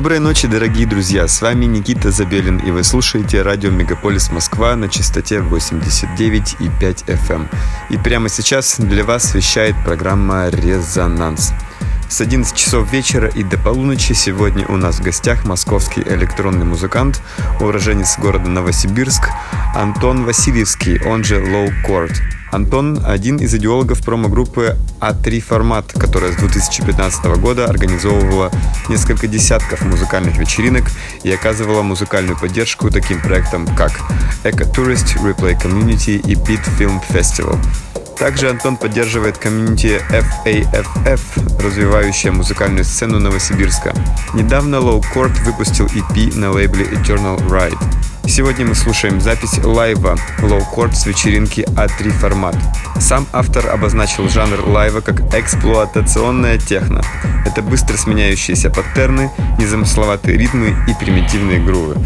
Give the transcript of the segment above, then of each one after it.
Доброй ночи, дорогие друзья! С вами Никита Забелин, и вы слушаете радио Мегаполис Москва на частоте 89,5 FM. Эм. И прямо сейчас для вас вещает программа «Резонанс». С 11 часов вечера и до полуночи сегодня у нас в гостях московский электронный музыкант, уроженец города Новосибирск Антон Васильевский, он же Low Court. Антон – один из идеологов промо-группы А3 Формат, которая с 2015 года организовывала несколько десятков музыкальных вечеринок и оказывала музыкальную поддержку таким проектам, как Eco Tourist, Replay Community и Beat Film Festival. Также Антон поддерживает комьюнити FAFF, развивающая музыкальную сцену Новосибирска. Недавно Low Court выпустил EP на лейбле Eternal Ride. Сегодня мы слушаем запись лайва Low Court с вечеринки А3 формат. Сам автор обозначил жанр лайва как эксплуатационная техно. Это быстро сменяющиеся паттерны, незамысловатые ритмы и примитивные грувы.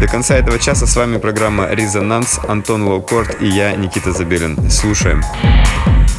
До конца этого часа с вами программа «Резонанс», Антон Лоукорт и я, Никита Забелин. Слушаем. Слушаем. Yeah.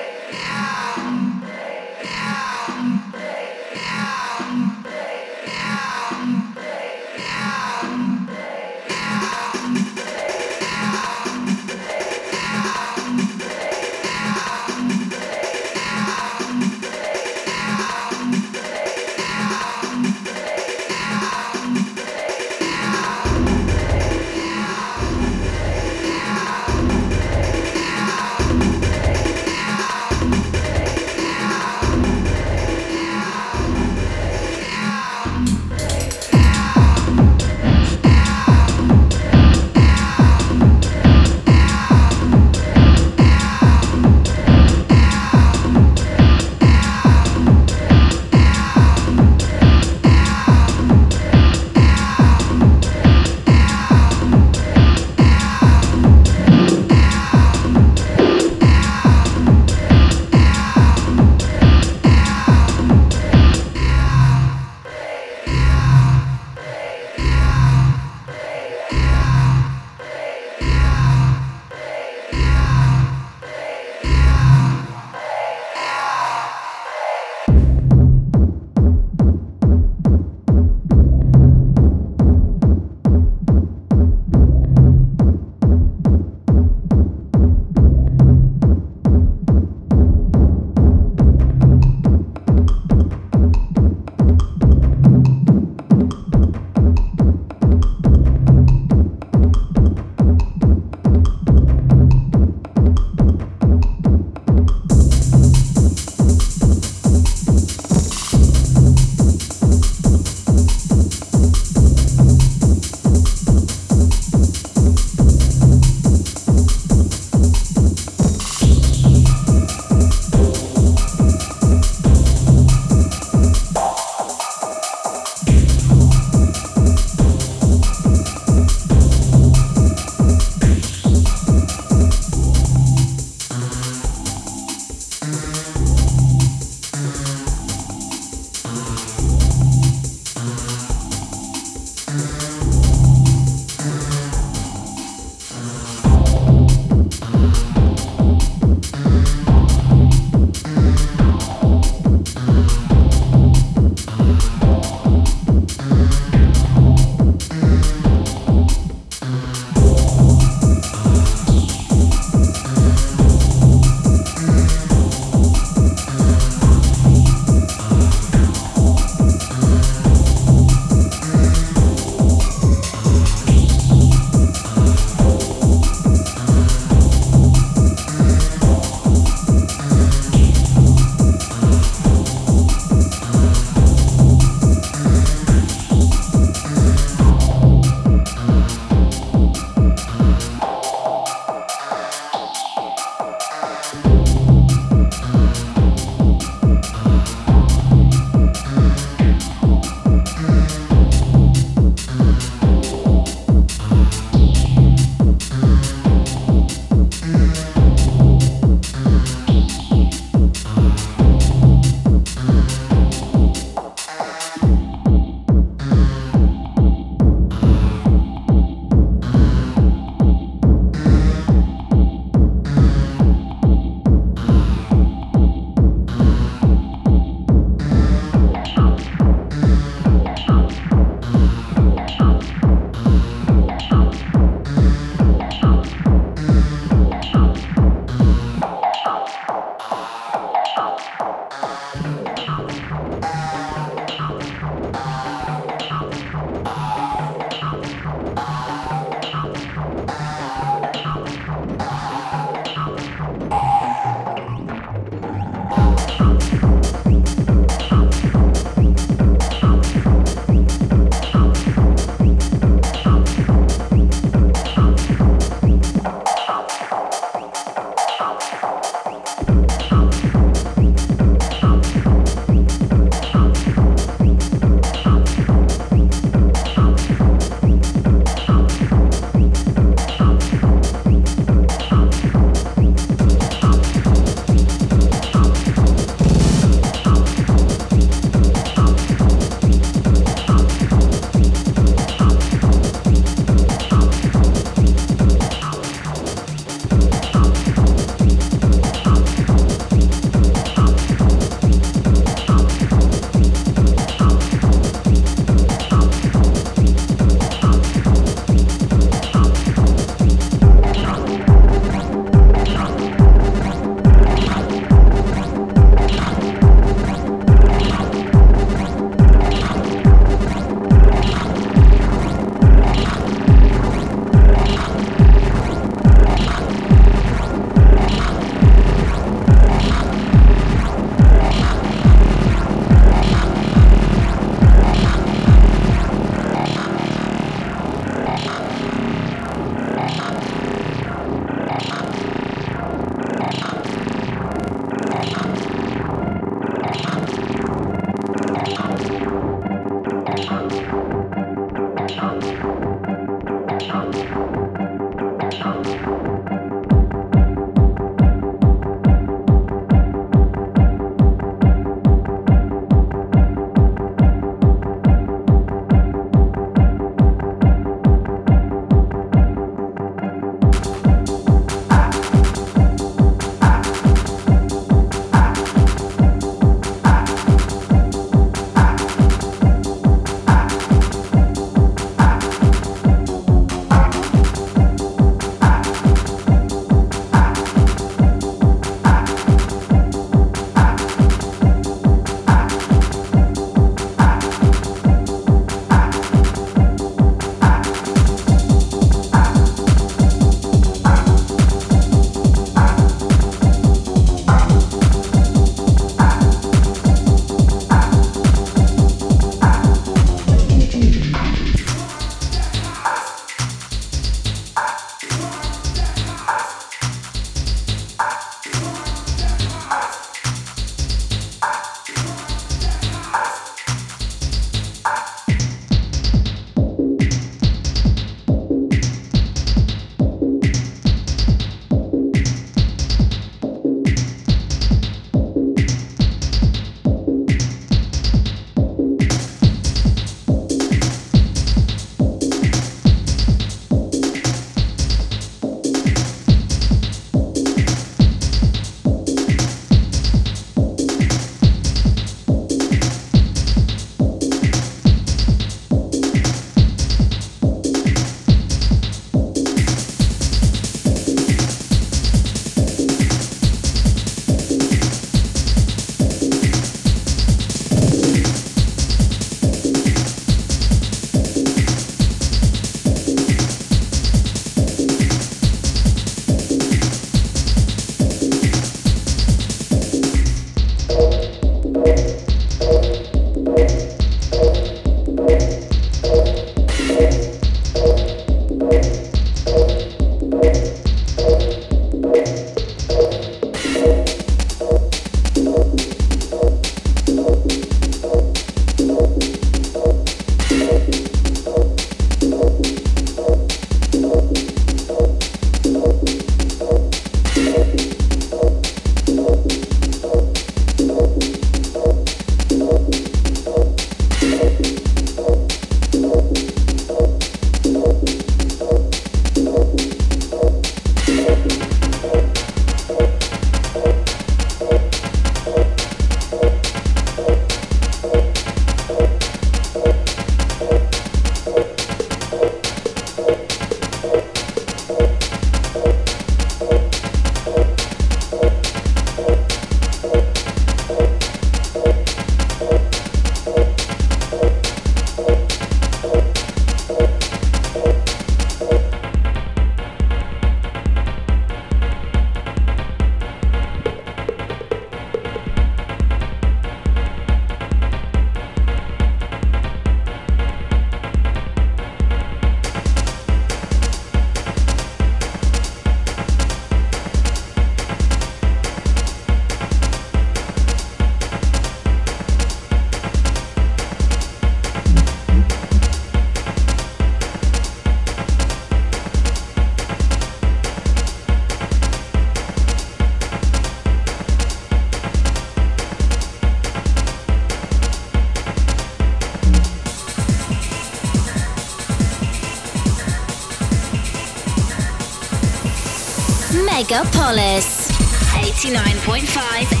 Megapolis 89.5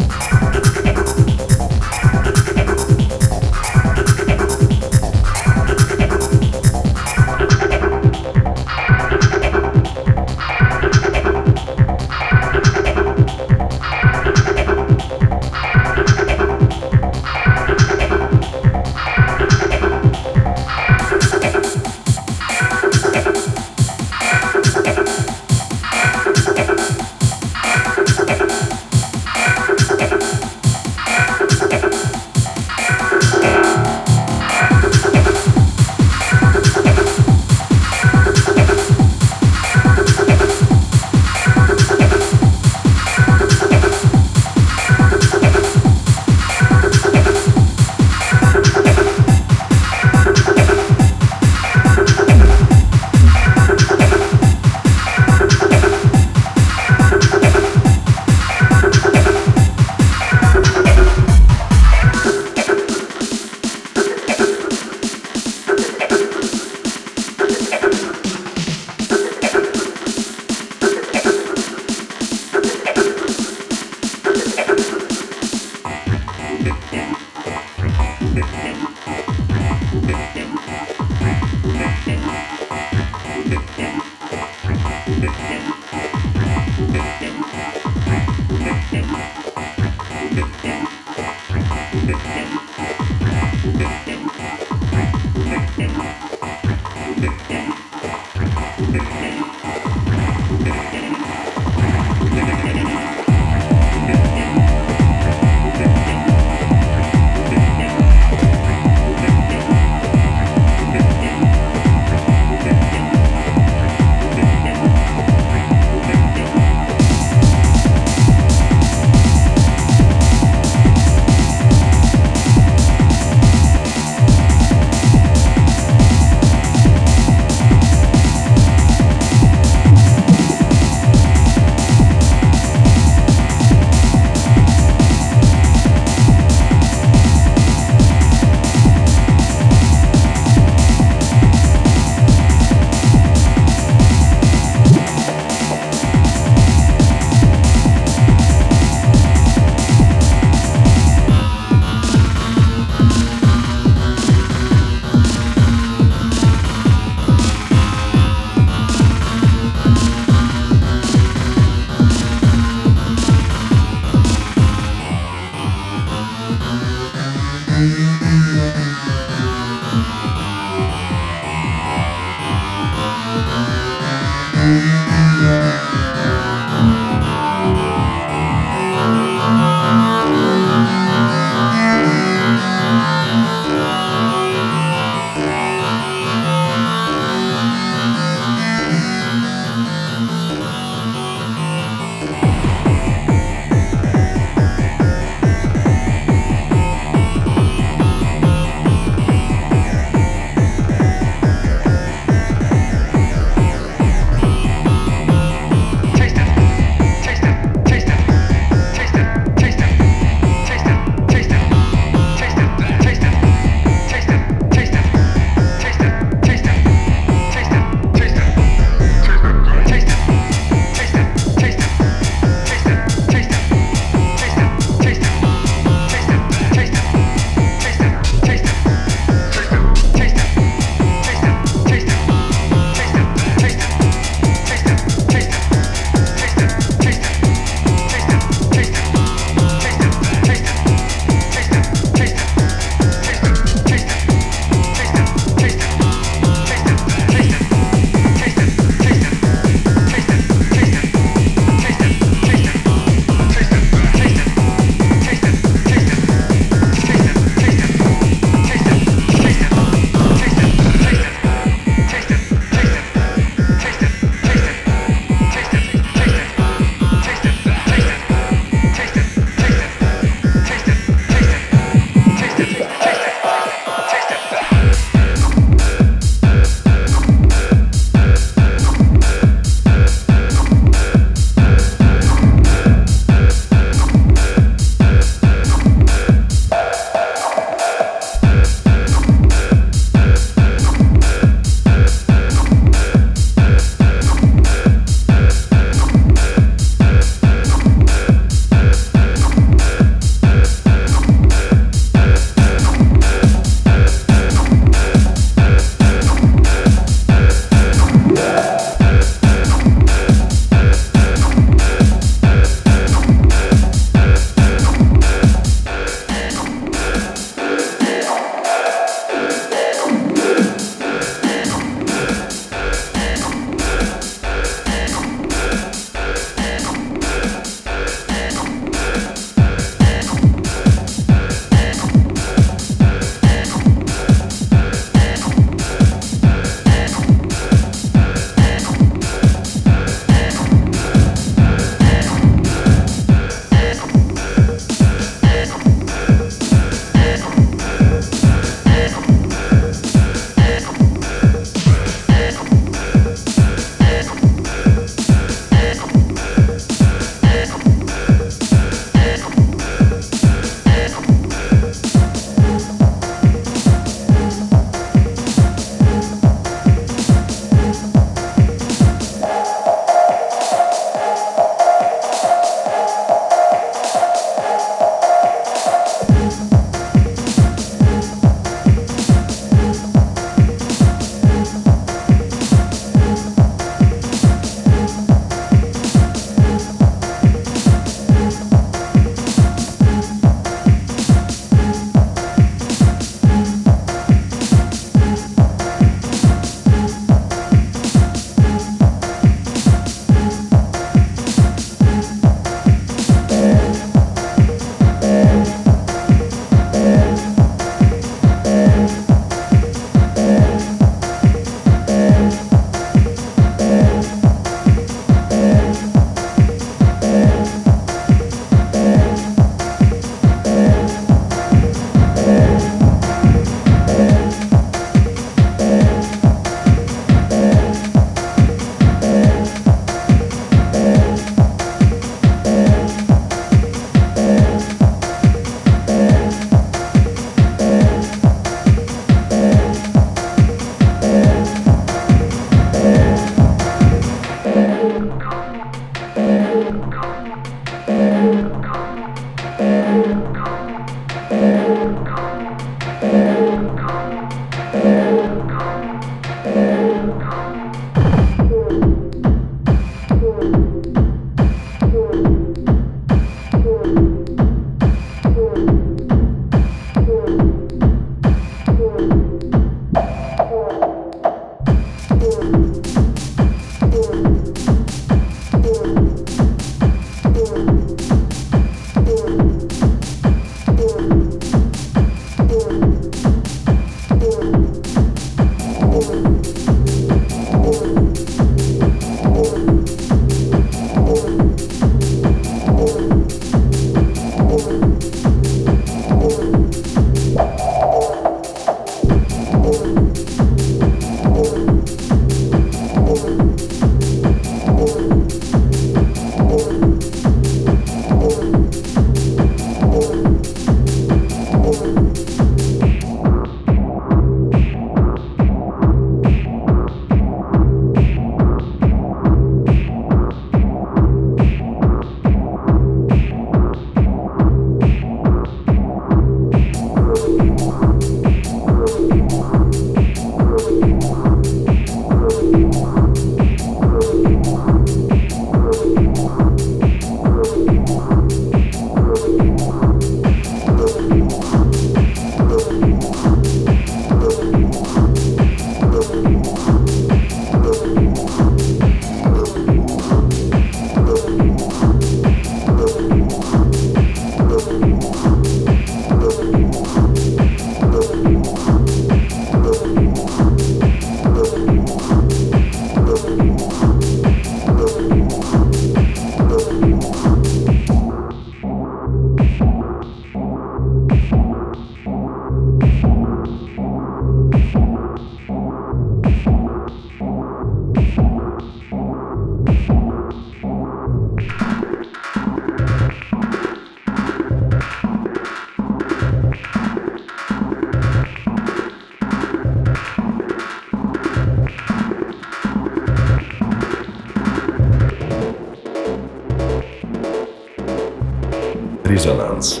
Резонанс.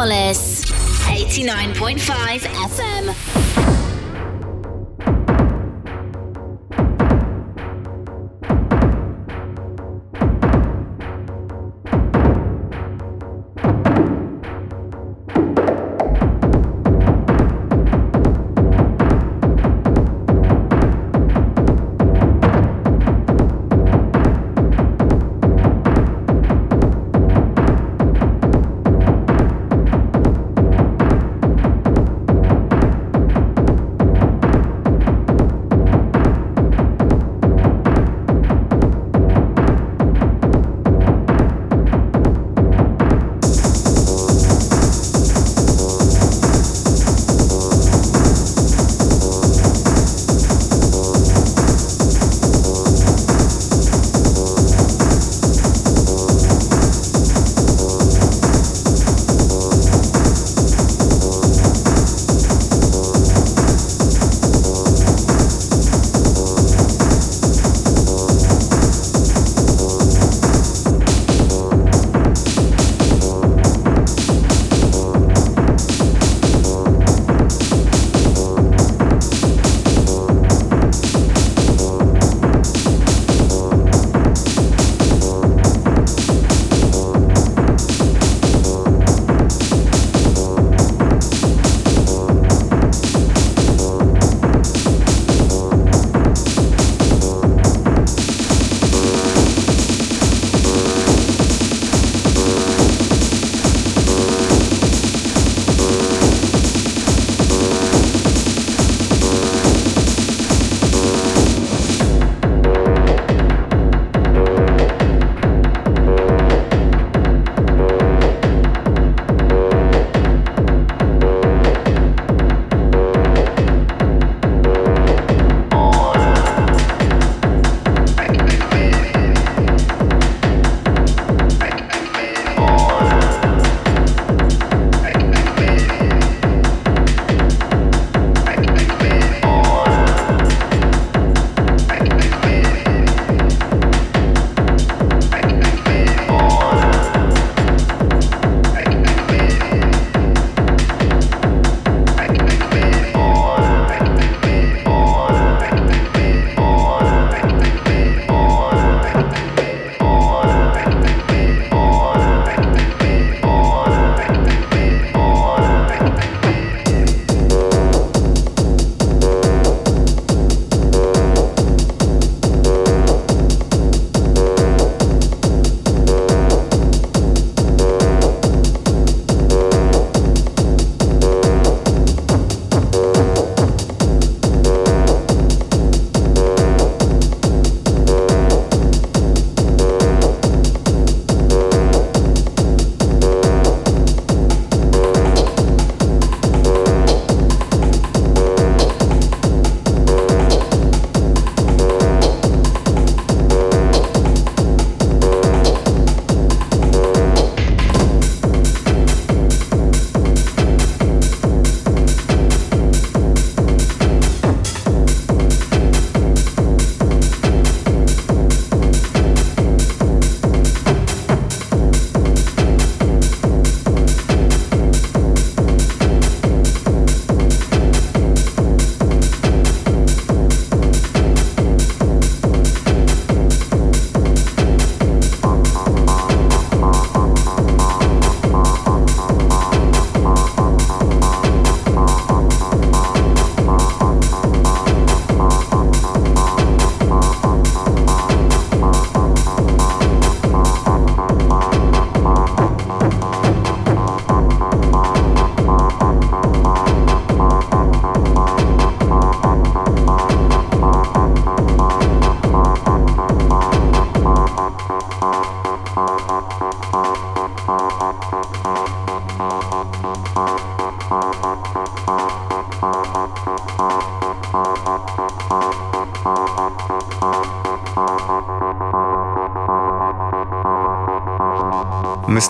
Solace. 89.5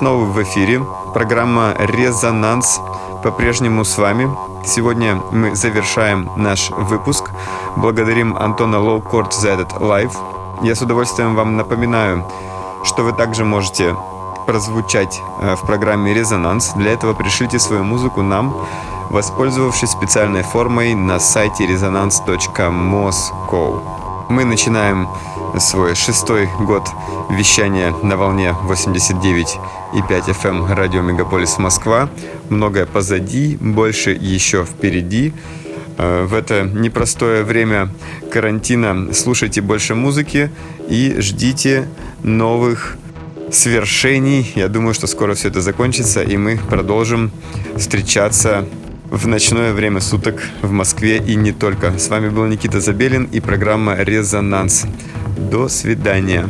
снова в эфире. Программа «Резонанс» по-прежнему с вами. Сегодня мы завершаем наш выпуск. Благодарим Антона Лоукорт за этот live. Я с удовольствием вам напоминаю, что вы также можете прозвучать э, в программе «Резонанс». Для этого пришлите свою музыку нам, воспользовавшись специальной формой на сайте resonance.moscow. Мы начинаем свой шестой год вещания на волне 89,5 FM эм радио Мегаполис Москва. Многое позади, больше еще впереди. Э, в это непростое время карантина слушайте больше музыки и ждите новых свершений. Я думаю, что скоро все это закончится, и мы продолжим встречаться в ночное время суток в Москве и не только. С вами был Никита Забелин и программа «Резонанс». До свидания.